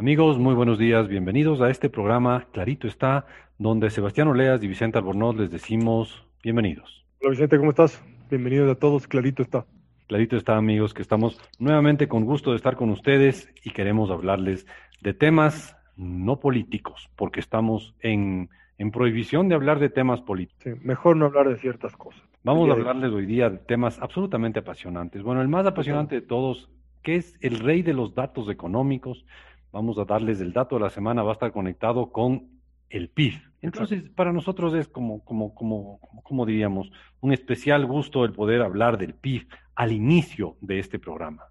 Amigos, muy buenos días, bienvenidos a este programa Clarito está, donde Sebastián Oleas y Vicente Albornoz les decimos bienvenidos. Hola Vicente, ¿cómo estás? Bienvenidos a todos, Clarito está. Clarito está, amigos, que estamos nuevamente con gusto de estar con ustedes y queremos hablarles de temas no políticos, porque estamos en, en prohibición de hablar de temas políticos. Sí, mejor no hablar de ciertas cosas. Vamos a hablarles hoy día de temas absolutamente apasionantes. Bueno, el más apasionante de todos, que es el rey de los datos económicos, Vamos a darles el dato de la semana, va a estar conectado con el PIB. Entonces, para nosotros es como, como, como, como diríamos, un especial gusto el poder hablar del PIB al inicio de este programa.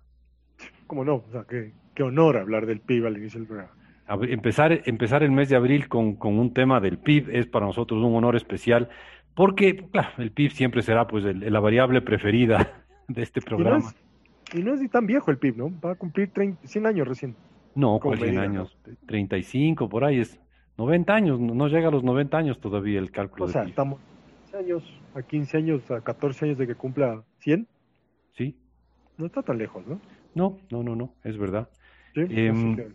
¿Cómo no? O sea, qué, qué honor hablar del PIB al inicio del programa. Empezar, empezar el mes de abril con, con, un tema del PIB es para nosotros un honor especial, porque claro, el PIB siempre será pues la variable preferida de este programa. Y no, es, ni tan viejo el PIB, ¿no? Va a cumplir 30, 100 años recién. No, ¿cuál 100 años? 35, por ahí es 90 años, no llega a los 90 años todavía el cálculo. O sea, estamos a años, a 15 años, a 14 años de que cumpla 100. Sí. No está tan lejos, ¿no? No, no, no, no, es verdad. Sí, eh,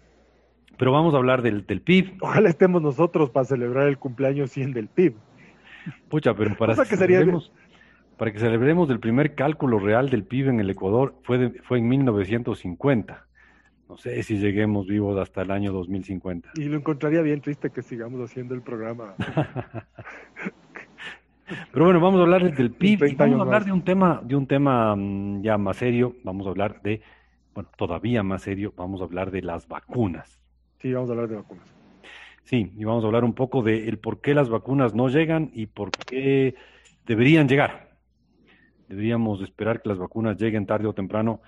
Pero vamos a hablar del, del PIB. Ojalá estemos nosotros para celebrar el cumpleaños 100 del PIB. Pucha, pero para que, celebremos, para que celebremos el primer cálculo real del PIB en el Ecuador fue, de, fue en 1950 no sé si lleguemos vivos hasta el año 2050. Y lo encontraría bien triste que sigamos haciendo el programa. Pero bueno, vamos a hablar del PIB y vamos a hablar de un tema, de un tema mm, ya más serio. Vamos a hablar de, bueno, todavía más serio, vamos a hablar de las vacunas. Sí, vamos a hablar de vacunas. Sí, y vamos a hablar un poco de el por qué las vacunas no llegan y por qué deberían llegar. Deberíamos esperar que las vacunas lleguen tarde o temprano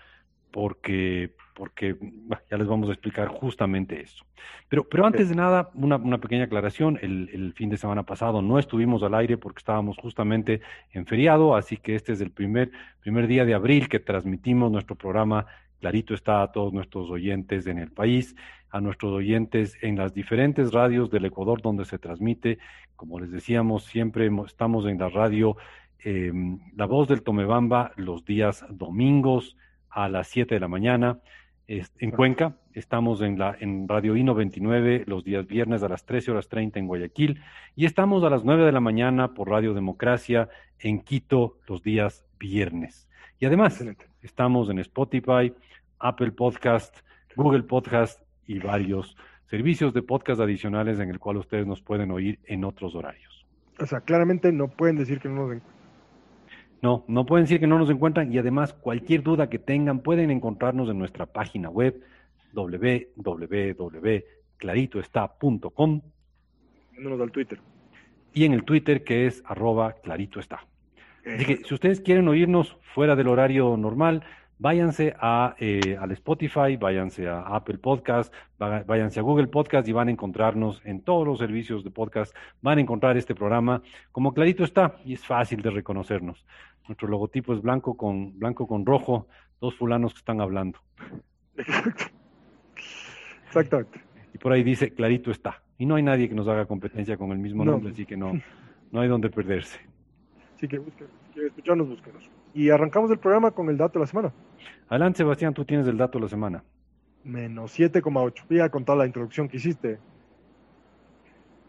porque porque ya les vamos a explicar justamente eso. Pero, pero antes de nada, una, una pequeña aclaración. El, el, fin de semana pasado no estuvimos al aire porque estábamos justamente en feriado, así que este es el primer, primer día de abril que transmitimos nuestro programa. Clarito está a todos nuestros oyentes en el país, a nuestros oyentes en las diferentes radios del Ecuador donde se transmite. Como les decíamos, siempre estamos en la radio eh, La Voz del Tomebamba los días domingos a las 7 de la mañana en Cuenca, estamos en, la, en Radio I 99 los días viernes a las 13 horas 30 en Guayaquil y estamos a las 9 de la mañana por Radio Democracia en Quito los días viernes. Y además, estamos en Spotify, Apple Podcast, Google Podcast y varios servicios de podcast adicionales en el cual ustedes nos pueden oír en otros horarios. O sea, claramente no pueden decir que no nos no, no pueden decir que no nos encuentran y además cualquier duda que tengan pueden encontrarnos en nuestra página web www.claritoestá.com. al Twitter. Y en el Twitter que es arroba claritoestá. Así que si ustedes quieren oírnos fuera del horario normal, váyanse a, eh, al Spotify, váyanse a Apple Podcast, váyanse a Google Podcast y van a encontrarnos en todos los servicios de podcast, van a encontrar este programa como clarito está y es fácil de reconocernos. Nuestro logotipo es blanco con, blanco con rojo, dos fulanos que están hablando. Exacto. Exactamente. Y por ahí dice clarito está. Y no hay nadie que nos haga competencia con el mismo nombre, así que no, no hay donde perderse. Así que busquen, si quieren escucharnos, búsquenos. Y arrancamos el programa con el dato de la semana. Adelante, Sebastián, tú tienes el dato de la semana. Menos 7,8. Voy a contar la introducción que hiciste.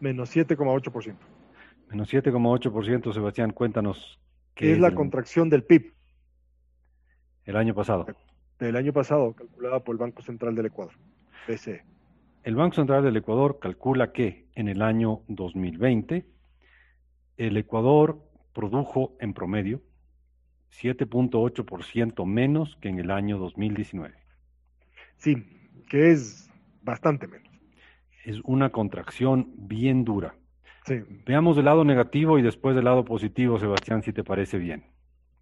Menos 7,8%. Menos 7,8%, Sebastián, cuéntanos. ¿Qué es, la contracción del PIB? El año pasado. Del año pasado, calculada por el Banco Central del Ecuador, BCE. El Banco Central del Ecuador calcula que en el año 2020 el Ecuador produjo en promedio 7.8% menos que en el año 2019. Sí, que es bastante menos. Es una contracción bien dura. Sí. Veamos el lado negativo y después el lado positivo, Sebastián, si te parece bien.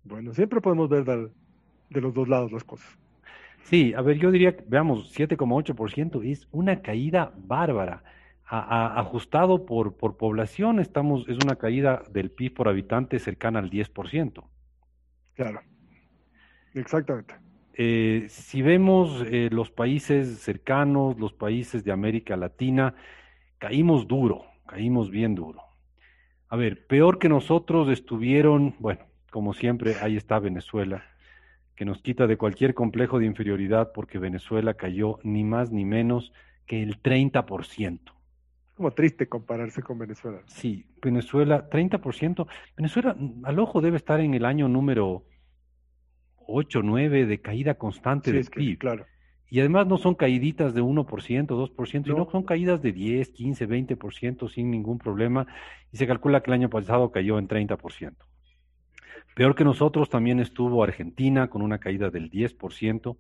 Bueno, siempre podemos ver de los dos lados las cosas. Sí, a ver, yo diría, veamos, 7,8% es una caída bárbara. A, ajustado por, por población, estamos, es una caída del PIB por habitante cercana al 10%. Claro, exactamente. Eh, si vemos eh, los países cercanos, los países de América Latina, caímos duro, caímos bien duro. A ver, peor que nosotros estuvieron, bueno, como siempre, ahí está Venezuela, que nos quita de cualquier complejo de inferioridad porque Venezuela cayó ni más ni menos que el 30%. Como triste compararse con Venezuela. Sí, Venezuela, 30%. Venezuela, al ojo, debe estar en el año número 8, 9 de caída constante Sí, del es que, PIB. claro. Y además no son caíditas de 1%, 2%, sino No. que son caídas de 10, 15, 20% sin ningún problema. Y se calcula que el año pasado cayó en 30%. Peor que nosotros también estuvo Argentina con una caída del 10%.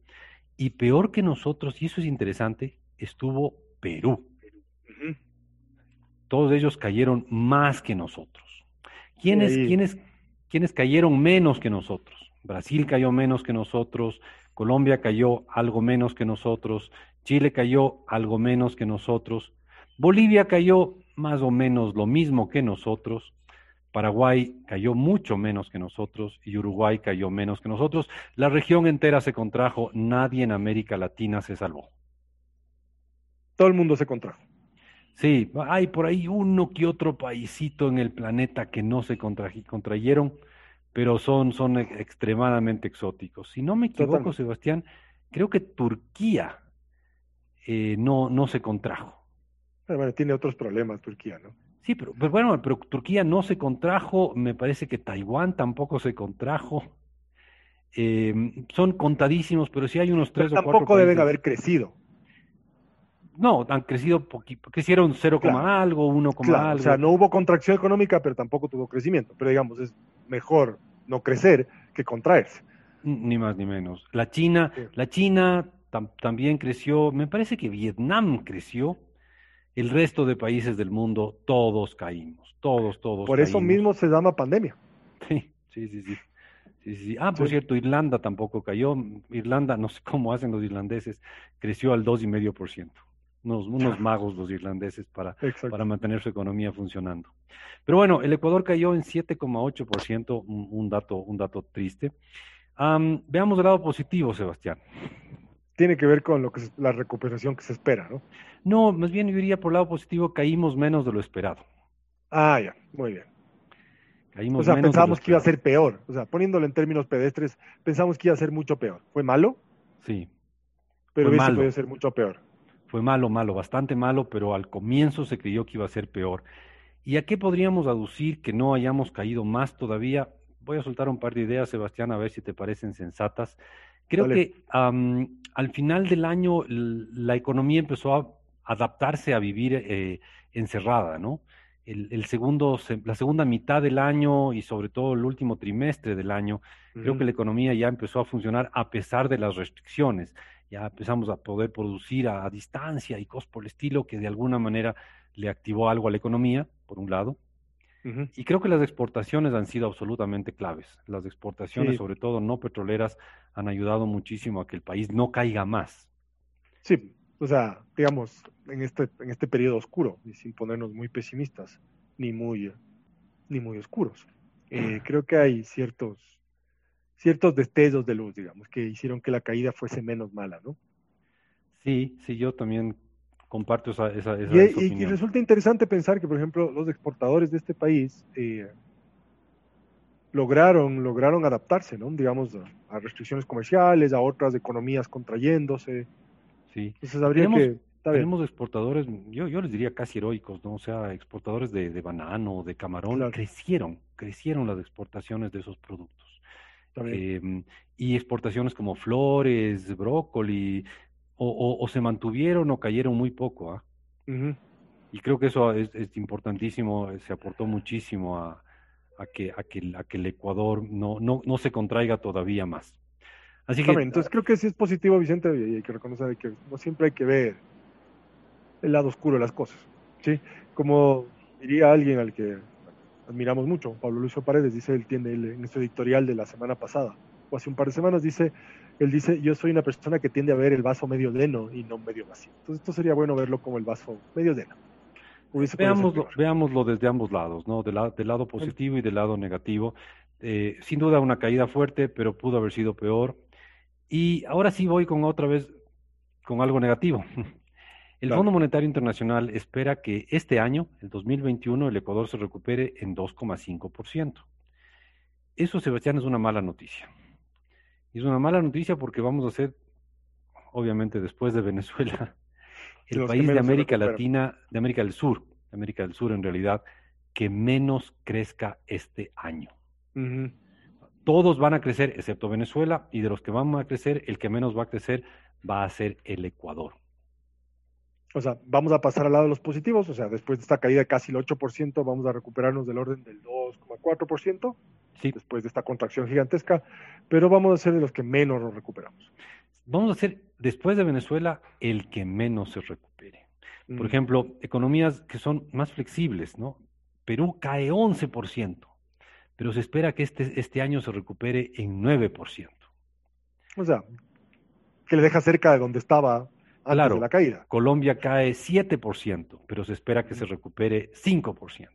Y peor que nosotros, y eso es interesante, estuvo Perú. Ujú. Todos ellos cayeron más que nosotros. ¿Quiénes, quiénes, quiénes cayeron menos que nosotros? Brasil cayó menos que nosotros, Colombia cayó algo menos que nosotros, Chile cayó algo menos que nosotros, Bolivia cayó más o menos lo mismo que nosotros, Paraguay cayó mucho menos que nosotros y Uruguay cayó menos que nosotros. La región entera se contrajo, nadie en América Latina se salvó. Todo el mundo se contrajo. Sí, hay por ahí uno que otro paisito en el planeta que no se contrayeron, pero son, son extremadamente exóticos. Si no me equivoco, Totalmente. Sebastián, creo que Turquía eh, no, no se contrajo. Pero bueno, tiene otros problemas Turquía, ¿no? Sí, pero, pero bueno, pero Turquía no se contrajo, me parece que Taiwán tampoco se contrajo. Eh, son contadísimos, pero sí hay unos Pero tres o cuatro tampoco deben haber crecido. No, han crecido poquito, crecieron 0, Claro. algo, 1, Claro, algo. o sea, no hubo contracción económica, pero tampoco tuvo crecimiento. Pero digamos, es mejor no crecer que contraerse. Ni más ni menos. La China, Sí. la China tam- también creció. Me parece que Vietnam creció. El resto de países del mundo, todos caímos. Todos, todos. Por eso mismo se llama pandemia. Sí, sí, sí, sí. Sí, sí, sí. Ah, por Sí. cierto, Irlanda tampoco cayó. Irlanda, no sé cómo hacen los irlandeses, creció al 2,5%. Unos, unos magos los irlandeses para, Exacto. para mantener su economía funcionando. Pero bueno, el Ecuador cayó en 7,8%, un, un dato, un dato triste. Am, veamos el lado positivo, Sebastián. Tiene que ver con lo que se- la recuperación que se espera, ¿no? No, más bien yo diría por el lado positivo, caímos menos de lo esperado. Ah, ya, muy bien. Caímos O sea, menos pensábamos que iba a ser peor. O sea, poniéndolo en términos pedestres, pensamos que iba a ser mucho peor. Fue malo, Sí, pero malo. podido ser mucho peor. Fue malo, malo, bastante malo, pero al comienzo se creyó que iba a ser peor. ¿Y a qué podríamos aducir que no hayamos caído más todavía? Voy a soltar un par de ideas, Sebastián, a ver si te parecen sensatas. Creo Dale. que al final del año la economía empezó a adaptarse a vivir eh, encerrada, ¿no? El, el segundo, se- la segunda mitad del año y sobre todo el último trimestre del año, creo que la economía ya empezó a funcionar a pesar de las restricciones. Ya empezamos a poder producir a, a distancia y cosas por el estilo que de alguna manera le activó algo a la economía, por un lado. Y creo que las exportaciones han sido absolutamente claves. Las exportaciones, Sí. sobre todo no petroleras, han ayudado muchísimo a que el país no caiga más. Sí, o sea, digamos, en este, en este periodo oscuro, y sin ponernos muy pesimistas, ni muy, ni muy oscuros, eh, creo que hay ciertos, ciertos destellos de luz, digamos, que hicieron que la caída fuese menos mala, ¿no? Sí, sí, yo también comparto esa, esa, esa, Y, esa y- y opinión. resulta interesante pensar que, por ejemplo, los exportadores de este país eh, lograron, lograron adaptarse, ¿no? Digamos, a, a restricciones comerciales, a otras economías contrayéndose. Sí. Entonces habría Tenemos- que... exportadores, yo, yo les diría casi heroicos, ¿no? O sea, exportadores de, de banano, de camarón, Claro. crecieron, crecieron las exportaciones de esos productos. Eh, y exportaciones como flores, brócoli, o, o- o se mantuvieron o cayeron muy poco, ¿ah? Ujú. Y creo que eso es, es importantísimo, eh, se aportó muchísimo a, a que, a que, a que el Ecuador no, no, no se contraiga todavía más. Así que, Entonces creo que sí es positivo, Vicente, y hay que reconocer que no siempre hay que ver el lado oscuro de las cosas. ¿sí? Como diría alguien al que admiramos mucho, Pablo Lucio Paredes, dice, él tiene en su editorial de la semana pasada, o hace un par de semanas, dice, él dice, yo soy una persona que tiende a ver el vaso medio lleno y no medio vacío. Entonces esto sería bueno verlo como el vaso medio lleno. Veámoslo, veámoslo desde ambos lados, ¿no? La- del lado positivo y del lado negativo. Eh, sin duda una caída fuerte, pero pudo haber sido peor. Y ahora sí voy con otra vez con algo negativo. El Claro. Fondo Monetario Internacional espera que este año, el 2021, el Ecuador se recupere en 2,5%. Eso, Sebastián, es una mala noticia. Y es una mala noticia porque vamos a ser, obviamente, después de Venezuela, el los país de América. Latina, de América del Sur, de América del Sur en realidad, que menos crezca este año. Todos van a crecer, excepto Venezuela, y de los que van a crecer, el que menos va a crecer va a ser el Ecuador. O sea, vamos a pasar al lado de los positivos, o sea, después de esta caída de casi el 8%, vamos a recuperarnos del orden del 2,4%, Sí, después de esta contracción gigantesca, pero vamos a ser de los que menos nos recuperamos. vamos a ser, después de Venezuela, el que menos se recupere. Por Mm. ejemplo, economías que son más flexibles, ¿no? Perú cae 11%, pero se espera que este, este año se recupere en 9%. O sea, que le deja cerca de donde estaba antes Claro. de la caída. Colombia cae 7%, pero se espera que se recupere 5%.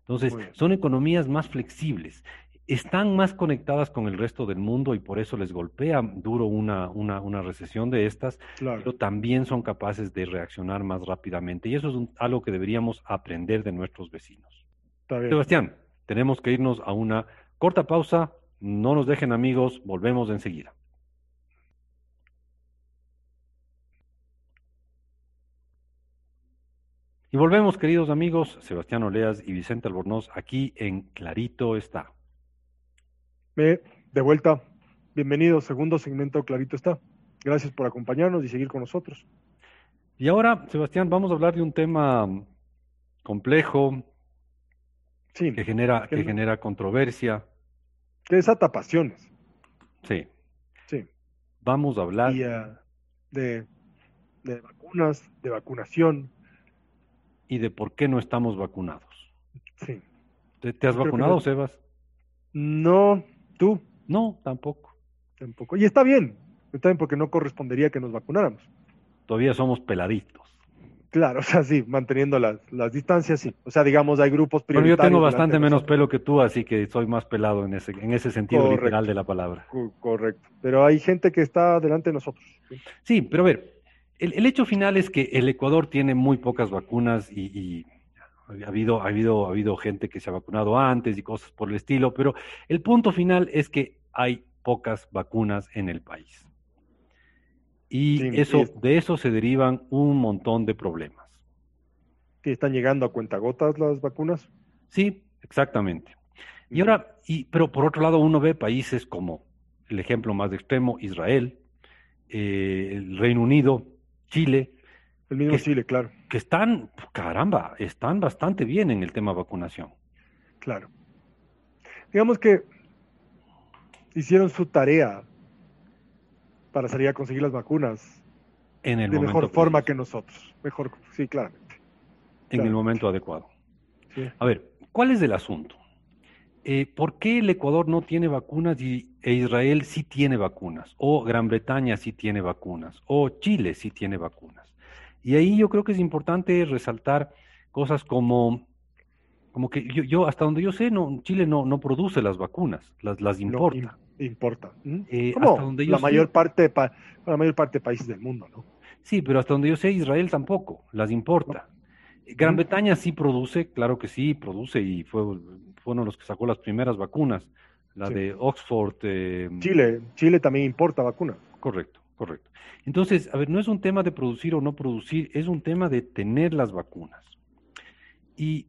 Entonces, son economías más flexibles. Están más conectadas con el resto del mundo y por eso les golpea duro una, una, una recesión de estas, Claro. pero también son capaces de reaccionar más rápidamente. Y eso es un- algo que deberíamos aprender de nuestros vecinos. Sebastián, tenemos que irnos a una corta pausa. No nos dejen amigos, volvemos enseguida. Y volvemos, queridos amigos, Sebastián Oleas y Vicente Albornoz, aquí en Clarito está. De vuelta, bienvenido, segundo segmento, clarito está. Gracias por acompañarnos y seguir con nosotros. Y ahora, Sebastián, vamos a hablar de un tema complejo Sí, que genera, Que genera controversia. que desata pasiones. Sí, Sí. vamos a hablar. Y de, de vacunas, de vacunación. Y de por qué no estamos vacunados. Sí. ¿Te, te has Creo vacunado, no. Sebas? No, tú No, tampoco. tampoco. Y está bien, está bien porque no correspondería que nos vacunáramos. Todavía somos peladitos. Claro, o sea, sí, manteniendo las, las distancias, sí. O sea, digamos, hay grupos Pero yo prioritarios. tengo bastante menos pelo que tú, así que soy más pelado en ese, en ese sentido Correcto. literal de la palabra. Co- Correcto. Pero hay gente que está delante de nosotros. ¿sí? Sí, pero a ver, el, el hecho final es que el Ecuador tiene muy pocas vacunas y, y ha habido, ha habido, ha habido gente que se ha vacunado antes y cosas por el estilo, pero el punto final es que hay pocas vacunas en el país. Y Sí, eso, es- de eso se derivan un montón de problemas. Que están llegando a cuentagotas las vacunas. Sí, exactamente. Y ahora, y, pero por otro lado, uno ve países como el ejemplo más extremo, Israel, eh, el Reino Unido, Chile, El mismo que- Chile, claro, que están, caramba, están bastante bien en el tema vacunación. claro. Digamos que hicieron su tarea para salir a conseguir las vacunas En el de momento mejor forma que nosotros. Mejor, sí, claramente. en el momento adecuado. Sí. A ver, ¿cuál es el asunto? Eh, ¿por qué el Ecuador no tiene vacunas y, e Israel sí tiene vacunas? O Gran Bretaña sí tiene vacunas? O Chile sí tiene vacunas? Y ahí yo creo que es importante resaltar cosas como, como que yo, yo hasta donde yo sé, no, Chile no, no produce las vacunas, las, las importa. im- importa. ¿Mm? Eh, hasta donde yo la sé- mayor parte de pa- la mayor parte de países del mundo, ¿no? Sí, pero hasta donde yo sé, Israel tampoco, las importa. Gran. Bretaña sí produce, claro que sí, produce y fue, fue uno de los que sacó las primeras vacunas, la Sí. de Oxford. eh, Chile, Chile también importa vacunas. Correcto, correcto. Entonces, a ver, no es un tema de producir o no producir, es un tema de tener las vacunas. Y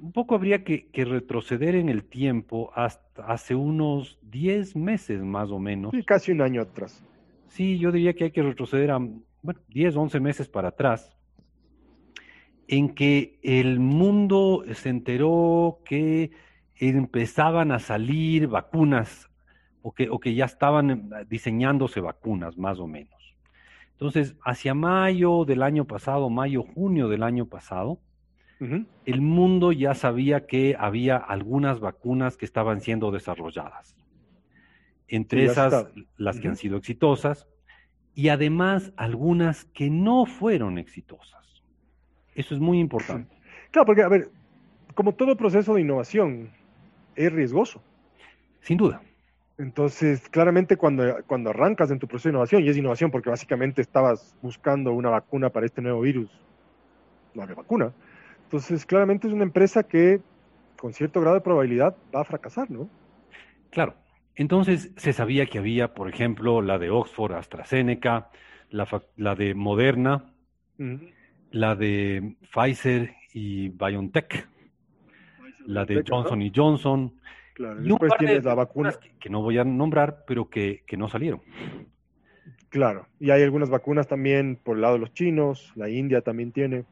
un poco habría que, que retroceder en el tiempo hasta hace unos 10 meses más o menos. Sí, casi un año atrás. Sí, yo diría que hay que retroceder a, bueno, 10, 11 meses para atrás, en que el mundo se enteró que empezaban a salir vacunas o que, o que ya estaban eh, diseñándose vacunas, más o menos. Entonces, hacia mayo del año pasado, mayo, junio del año pasado, el mundo ya sabía que había algunas vacunas que estaban siendo desarrolladas. Entre esas, está. las que han sido exitosas, y además algunas que no fueron exitosas. Eso es muy importante. Claro, porque, a ver, como todo proceso de innovación, es riesgoso. Sin duda. Entonces, claramente cuando, cuando arrancas en tu proceso de innovación, y es innovación porque básicamente estabas buscando una vacuna para este nuevo virus, no había vacuna. Entonces, claramente es una empresa que con cierto grado de probabilidad va a fracasar, ¿no? Claro. Entonces se sabía que había, por ejemplo, la de Oxford, AstraZeneca, la, la de Moderna, la de Pfizer y BioNTech, la de Johnson y Johnson. Claro, y después tienes la vacuna. Que, no voy a nombrar, pero que, no salieron. Claro, y hay algunas vacunas también por el lado de los chinos, la India también tiene.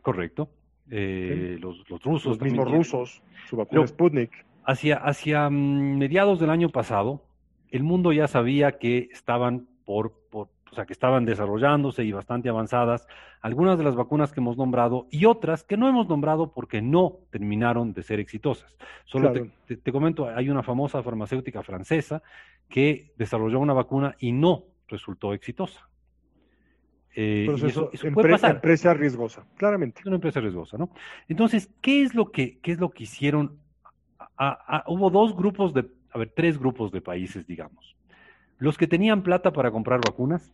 Correcto. Eh, los, rusos. Los mismos rusos, su vacuna Sputnik. Hacia, hacia mm, mediados del año pasado, el mundo ya sabía que estaban por, por, o sea, que estaban desarrollándose y bastante avanzadas algunas de las vacunas que hemos nombrado y otras que no hemos nombrado porque no terminaron de ser exitosas. Solo te, comento, hay una famosa farmacéutica francesa que desarrolló una vacuna y no resultó exitosa. Eh, eso, empresa riesgosa, claramente. Una empresa riesgosa, ¿no? Entonces, ¿qué es lo que, qué es lo que hicieron? hubo dos grupos de, a ver, tres grupos de países, digamos. Los que tenían plata para comprar vacunas,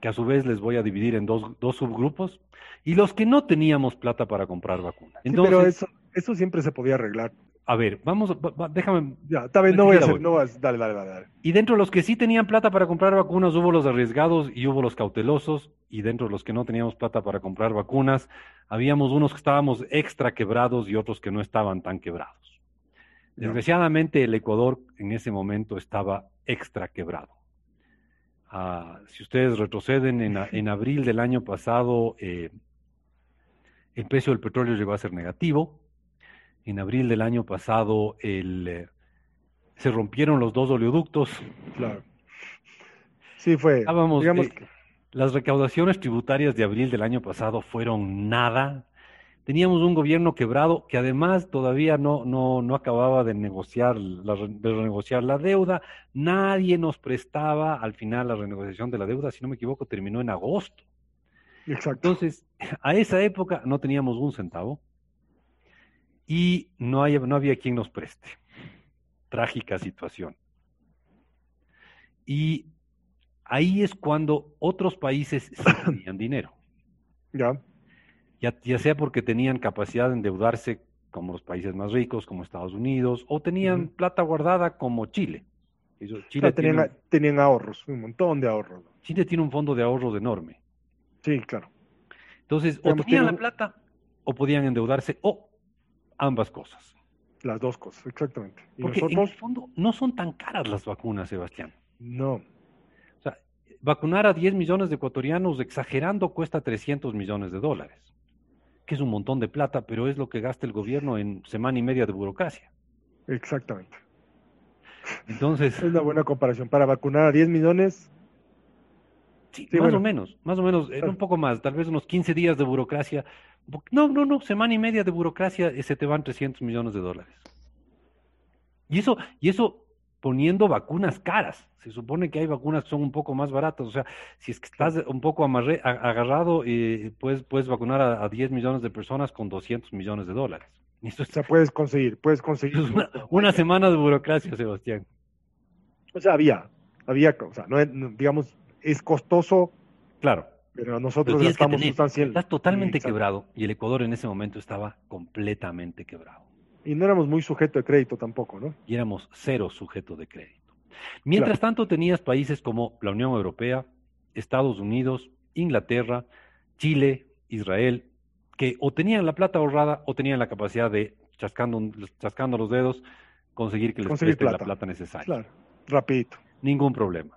que a su vez les voy a dividir en dos, dos, subgrupos, y los que no teníamos plata para comprar vacunas. Entonces, pero eso, eso siempre se podía arreglar. A ver, vamos, déjame. Ya, está bien, no voy a hacer, no vas, dale, dale, dale, Y dentro de los que sí tenían plata para comprar vacunas, hubo los arriesgados y hubo los cautelosos, y dentro de los que no teníamos plata para comprar vacunas, habíamos unos que estábamos extra quebrados y otros que no estaban tan quebrados. Desgraciadamente, el Ecuador en ese momento estaba extra quebrado. Ah, si ustedes retroceden, en, abril del año pasado, eh, el precio del petróleo llegó a ser negativo. En abril del año pasado, el, eh, se rompieron los dos oleoductos. Claro. Sí, fue. digamos eh, Las recaudaciones tributarias de abril del año pasado fueron nada teníamos un gobierno quebrado que además todavía no, no, no acababa de negociar, la, de renegociar la deuda, nadie nos prestaba al final la renegociación de la deuda, si no me equivoco, terminó en agosto. Exacto. Entonces, a esa época no teníamos un centavo y no, hay, no había quien nos preste. Trágica situación. Y ahí es cuando otros países sí tenían dinero. Ya ya, sea porque tenían capacidad de endeudarse como los países más ricos, como Estados Unidos, o tenían plata guardada como Chile. Chile tenían, ahorros, un montón de ahorros. Chile tiene un fondo de ahorros enorme. Sí, claro. Entonces, o tenían la plata, o podían endeudarse, o ambas cosas. Las dos cosas, exactamente. Porque en el fondo no son tan caras las vacunas, Sebastián. No. O sea, vacunar a 10 millones de ecuatorianos, exagerando, cuesta 300 millones de dólares que es un montón de plata, pero es lo que gasta el gobierno en semana y media de burocracia. Exactamente. Entonces. Es una buena comparación. Para vacunar a 10 millones. Sí, más o menos, más o menos, en un poco más, tal vez unos 15 días de burocracia. No, no, no, semana y media de burocracia, se te van 300 millones de dólares. Y eso, y eso poniendo vacunas caras. Se supone que hay vacunas que son un poco más baratas. O sea, si es que estás un poco agarrado, eh, puedes, puedes vacunar a, 10 millones de personas con 200 millones de dólares. o sea, puedes conseguir, puedes conseguir. Una, semana de burocracia, Sebastián. O sea, había, había, o sea, no, digamos, es costoso. Claro. Pero nosotros estamos Estás totalmente quebrado y el Ecuador en ese momento estaba completamente quebrado. Y no éramos muy sujeto de crédito tampoco, ¿no? Y éramos cero sujeto de crédito. Mientras tanto, tenías países como la Unión Europea, Estados Unidos, Inglaterra, Chile, Israel, que o tenían la plata ahorrada o tenían la capacidad de, chascando, chascando los dedos, conseguir que les presten la plata necesaria. Claro, rapidito. Ningún problema.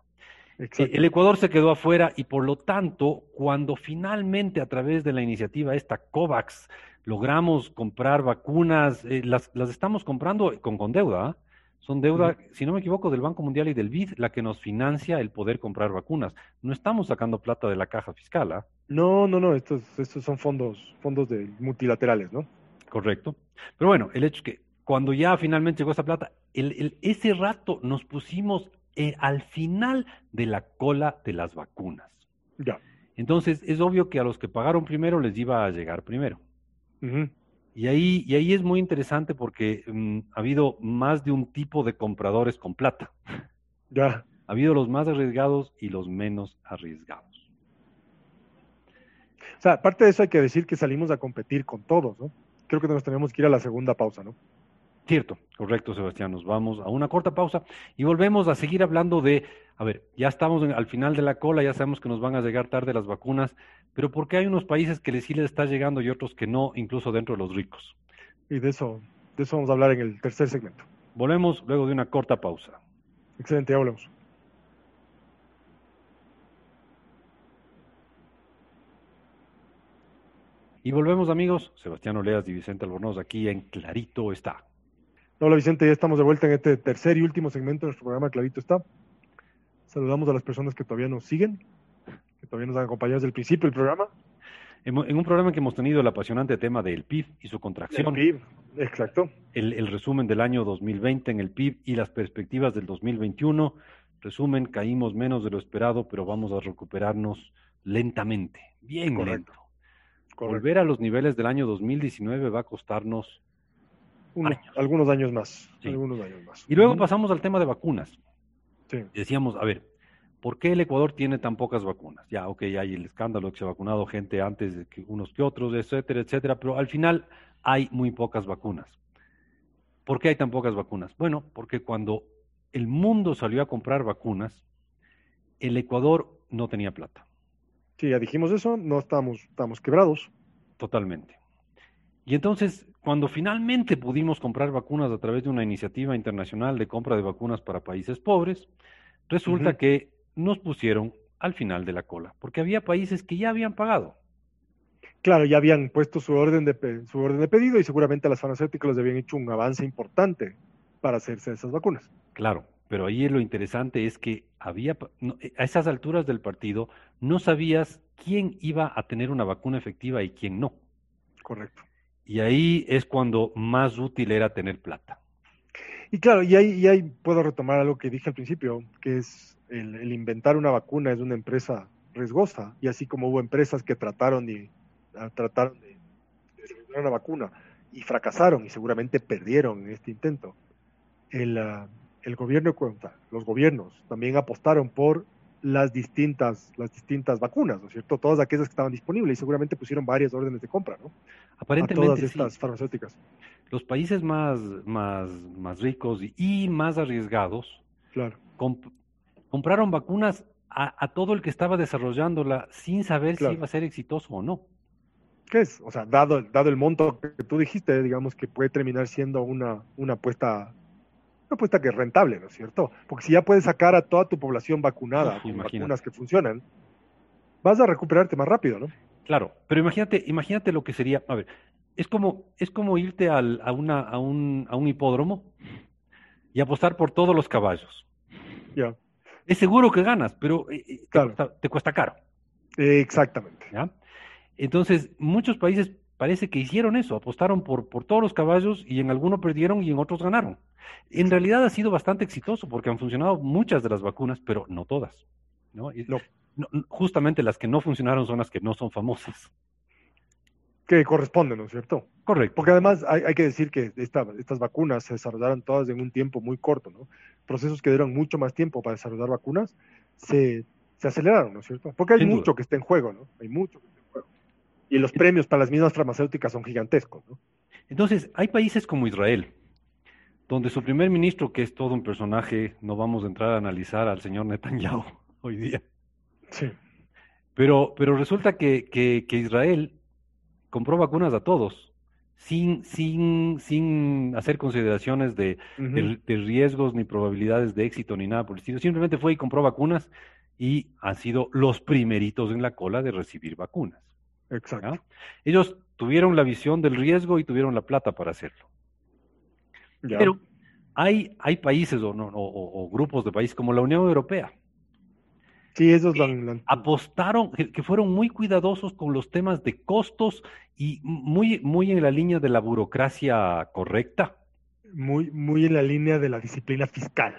El Ecuador se quedó afuera y por lo tanto, cuando finalmente a través de la iniciativa esta COVAX logramos comprar vacunas, eh, las, las, estamos comprando con, con deuda. ¿ah? Son deuda, si no me equivoco, del Banco Mundial y del BID la que nos financia el poder comprar vacunas. No estamos sacando plata de la caja fiscal. ¿ah? No, no, no, estos, estos son fondos, fondos de multilaterales, ¿no? Correcto. Pero bueno, el hecho es que cuando ya finalmente llegó esa plata, el, ese rato nos pusimos eh, al final de la cola de las vacunas. Ya. Entonces, es obvio que a los que pagaron primero les iba a llegar primero. Y ahí, y ahí es muy interesante porque mm, ha habido más de un tipo de compradores con plata. Ya. Ha habido los más arriesgados y los menos arriesgados. O sea, aparte de eso hay que decir que salimos a competir con todos, ¿no? Creo que nos tenemos que ir a la segunda pausa, ¿no? Cierto, correcto, Sebastián. Nos vamos a una corta pausa y volvemos a seguir hablando de, a ver, ya estamos al final de la cola, ya sabemos que nos van a llegar tarde las vacunas, pero ¿por qué hay unos países que sí les está llegando y otros que no, incluso dentro de los ricos? Y de eso, de eso vamos a hablar en el tercer segmento. Volvemos luego de una corta pausa. Excelente, ya volvemos. Y volvemos amigos, Sebastián Oleas y Vicente Albornoz aquí en Clarito está. Hola Vicente, ya estamos de vuelta en este tercer y último segmento de nuestro programa Clarito está. Saludamos a las personas que todavía nos siguen, que todavía nos han acompañado desde el principio del programa. En, un programa que hemos tenido el apasionante tema del PIB y su contracción. El PIB, exacto. El, el resumen del año 2020 en el PIB y las perspectivas del 2021. Resumen, caímos menos de lo esperado, pero vamos a recuperarnos lentamente, bien lento. Volver a los niveles del año 2019 va a costarnos algunos años más. Algunos años más. Y luego pasamos al tema de vacunas. Decíamos, a ver, ¿por qué el Ecuador tiene tan pocas vacunas? Ya, ok, hay el escándalo que se ha vacunado gente antes de que unos que otros, etcétera, etcétera, pero al final hay muy pocas vacunas. ¿Por qué hay tan pocas vacunas? Bueno, porque cuando el mundo salió a comprar vacunas, el Ecuador no tenía plata. Sí, ya dijimos eso, no estamos, estamos quebrados. Totalmente. Y entonces, cuando finalmente pudimos comprar vacunas a través de una iniciativa internacional de compra de vacunas para países pobres, resulta que nos pusieron al final de la cola, porque había países que ya habían pagado. Claro, ya habían puesto su orden de, su orden de pedido y seguramente las farmacéuticas les habían hecho un avance importante para hacerse esas vacunas. Claro, pero ahí lo interesante es que había, eh, a esas alturas del partido, no sabías quién iba a tener una vacuna efectiva y quién no. Correcto. Y ahí es cuando más útil era tener plata. Y claro, y ahí, y ahí puedo retomar algo que dije al principio, que es el, inventar una vacuna es una empresa riesgosa, y así como hubo empresas que trataron, y, ah, trataron de desarrollar una vacuna y fracasaron y seguramente perdieron en este intento. El, uh, el gobierno los gobiernos también apostaron por las distintas, las distintas vacunas, ¿no es cierto? Todas aquellas que estaban disponibles y seguramente pusieron varias órdenes de compra, ¿no? Aparentemente. todas estas farmacéuticas. Los países más, más, más ricos y más arriesgados claro. compraron vacunas a, todo el que estaba desarrollándola sin saber si iba a ser exitoso o no. ¿Qué es? O sea, dado, dado el monto que tú dijiste, digamos que puede terminar siendo una, una apuesta una apuesta que es rentable, ¿no es cierto? Porque si ya puedes sacar a toda tu población vacunada con vacunas que funcionan, vas a recuperarte más rápido, ¿no? Claro, pero imagínate, imagínate lo que sería, a ver, es como, es como irte al, a, una, a, un, a un hipódromo y apostar por todos los caballos. Ya. Es seguro que ganas, pero eh, eh, te, cuesta, caro. exactamente. ¿Ya? Entonces, muchos países parece que hicieron eso, apostaron por, por todos los caballos y en algunos perdieron y en otros ganaron. En realidad ha sido bastante exitoso porque han funcionado muchas de las vacunas, pero no todas. ¿no? justamente las que no funcionaron son las que no son famosas. Que corresponden, ¿no es cierto? Correcto. Porque además hay, que decir que estas vacunas se desarrollaron todas en un tiempo muy corto, ¿no? Procesos que dieron mucho más tiempo para desarrollar vacunas se, aceleraron, ¿no es cierto? Porque hay mucho que está en juego, ¿no? Hay mucho que está en juego. Y los premios para las mismas farmacéuticas son gigantescos, ¿no? Entonces, hay países como Israel, donde su primer ministro, que es todo un personaje, no vamos a entrar a analizar al señor Netanyahu hoy día. Sí. Pero, pero resulta que, que, Israel compró vacunas a todos, sin, sin, sin hacer consideraciones de, de, riesgos ni probabilidades de éxito ni nada por el estilo. Simplemente fue y compró vacunas y han sido los primeritos en la cola de recibir vacunas. Exacto. Ellos tuvieron la visión del riesgo y tuvieron la plata para hacerlo. Pero hay, hay países o, o, grupos de países como la Unión Europea. Sí, esos apostaron, que, fueron muy cuidadosos con los temas de costos y muy, muy en la línea de la burocracia correcta. Muy, muy en la línea de la disciplina fiscal.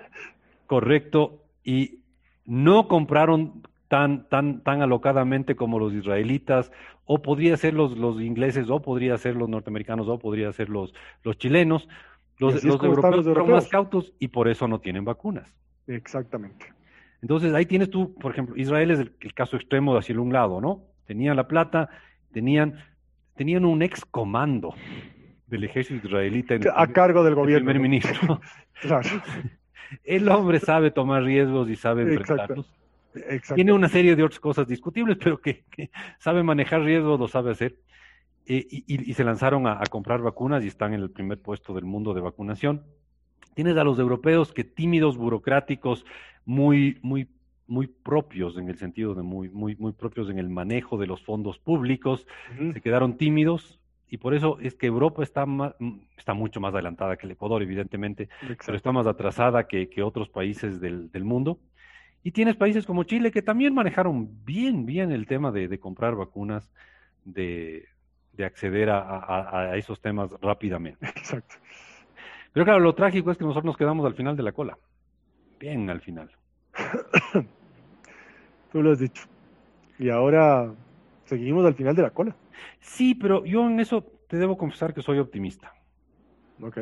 Correcto. Y no compraron tan, tan, tan alocadamente como los israelitas, o podría ser los, los ingleses, o podría ser los norteamericanos, o podría ser los, los chilenos. Los, los europeos, son más cautos y por eso no tienen vacunas. Exactamente. Entonces ahí tienes tú, por ejemplo, Israel es el, caso extremo de hacia un lado, ¿no? Tenían la plata, tenían, tenían un ex comando del ejército israelita a cargo del gobierno. primer ministro. claro. El hombre sabe tomar riesgos y sabe enfrentarlos. Tiene una serie de otras cosas discutibles, pero que, sabe manejar riesgos, lo sabe hacer. Eh, y, se lanzaron a, comprar vacunas y están en el primer puesto del mundo de vacunación. Tienes a los europeos que tímidos, burocráticos, muy, muy, muy propios en el sentido de muy, muy, muy propios en el manejo de los fondos públicos, se quedaron tímidos, y por eso es que Europa está, está mucho más adelantada que el Ecuador, evidentemente, pero está más atrasada que, otros países del, mundo. Y tienes países como Chile que también manejaron bien, bien el tema de, comprar vacunas, de, acceder a, esos temas rápidamente. Exacto. Pero claro, lo trágico es que nosotros nos quedamos al final de la cola. Bien al final. Tú lo has dicho. Y ahora seguimos al final de la cola. Sí, pero yo en eso te debo confesar que soy optimista. Ok.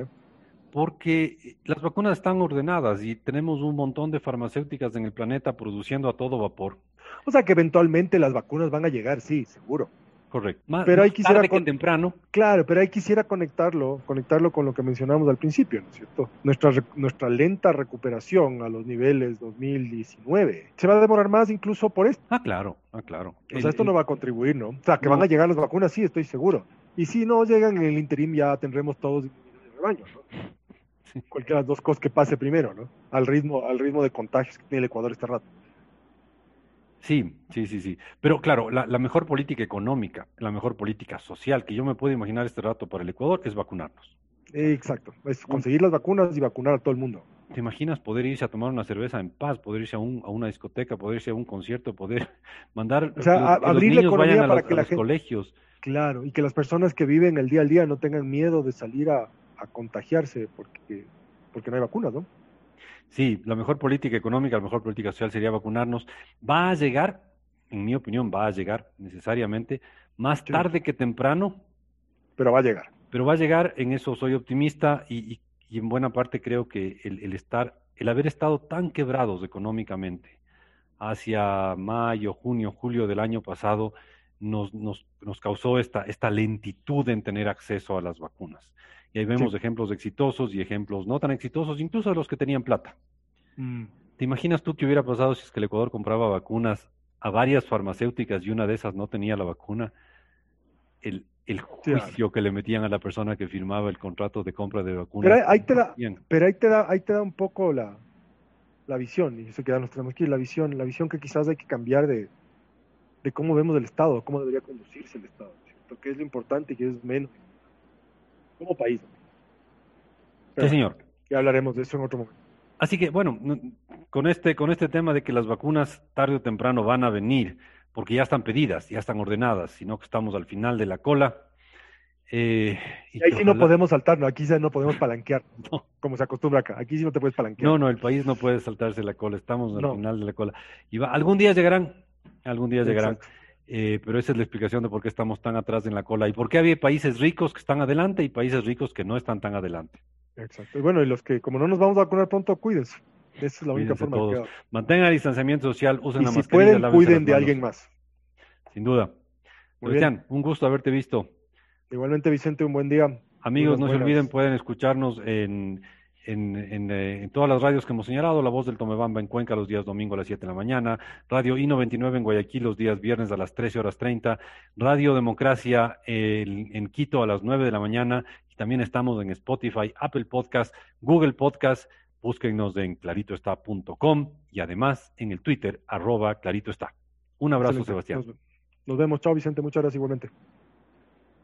Porque las vacunas están ordenadas y tenemos un montón de farmacéuticas en el planeta produciendo a todo vapor. O sea que eventualmente las vacunas van a llegar, sí, seguro. Correcto. pero hay quisiera tarde que temprano. Claro, pero ahí quisiera conectarlo, conectarlo con lo que mencionamos al principio, ¿no es cierto? Nuestra, nuestra lenta recuperación a los niveles 2019 se va a demorar más incluso por esto. Ah, claro, ah, claro. O sea, esto no va a contribuir, ¿no? O sea, que van a llegar las vacunas, sí, estoy seguro. Y si no llegan en el interim ya tendremos todos el rebaño, ¿no? Cualquiera de las dos cosas que pase primero, ¿no? Al ritmo, al ritmo de contagios que tiene el Ecuador este rato. Sí, sí, sí, sí. Pero claro, la, mejor política económica, la mejor política social que yo me puedo imaginar este rato para el Ecuador es vacunarnos. Exacto, es conseguir las vacunas y vacunar a todo el mundo. ¿Te imaginas poder irse a tomar una cerveza en paz, poder irse a, un, a una discoteca, poder irse a un concierto, poder mandar o sea, abrir la economía para que los colegios? Claro, y que las personas que viven el día al día no tengan miedo de salir a, a contagiarse porque, porque no hay vacunas, ¿no? Sí, la mejor política económica, la mejor política social sería vacunarnos. Va a llegar, en mi opinión, va a llegar necesariamente más tarde que temprano. Pero va a llegar. Pero va a llegar, en eso soy optimista y, en buena parte creo que el, estar, el haber estado tan quebrados económicamente hacia mayo, junio, julio del año pasado, nos, nos, nos causó esta, esta lentitud en tener acceso a las vacunas. Y ahí vemos ejemplos exitosos y ejemplos no tan exitosos, incluso de los que tenían plata. Mm. ¿Te imaginas tú qué hubiera pasado si es que el Ecuador compraba vacunas a varias farmacéuticas y una de esas no tenía la vacuna? El, el juicio que le metían a la persona que firmaba el contrato de compra de vacunas. Pero ahí te da, pero ahí te da, ahí te da un poco la, la visión, y eso que ya nos tenemos que ir, la visión, la visión que quizás hay que cambiar de, de cómo vemos el Estado, cómo debería conducirse el Estado, ¿cierto? qué es lo importante y qué es menos como país. sí, señor. Ya hablaremos de eso en otro momento. Así que, bueno, con este, con este tema de que las vacunas tarde o temprano van a venir, porque ya están pedidas, ya están ordenadas, sino que estamos al final de la cola. Eh, y, ahí sí no podemos saltar, aquí no podemos palanquear, como se acostumbra acá. Aquí sí no te puedes palanquear. No, no, el país no puede saltarse la cola, estamos al final de la cola. Y va, algún día llegarán, algún día llegarán. Eh, pero esa es la explicación de por qué estamos tan atrás en la cola y por qué había países ricos que están adelante y países ricos que no están tan adelante. Exacto. Y bueno, y los que, como no nos vamos a vacunar pronto, cuídense. Esa es la única forma de que Mantengan el distanciamiento social, usen la si mascarilla. pueden, cuiden de alguien más. Sin duda. Cristian, un gusto haberte visto. Igualmente, Vicente, un buen día. Amigos, no se olviden, pueden escucharnos en eh, en, todas las radios que hemos señalado, La Voz del Tomebamba en Cuenca los días domingo a las 7 de la mañana, Radio I-99 en Guayaquil los días viernes a las 13 horas 30, Radio Democracia en Quito a las 9 de la mañana y también estamos en Spotify, Apple Podcast, Google Podcast, búsquennos en claritoestá.com y además en el Twitter arroba claritoestá. Un abrazo, Sebastián. nos vemos, chao Vicente, muchas gracias igualmente.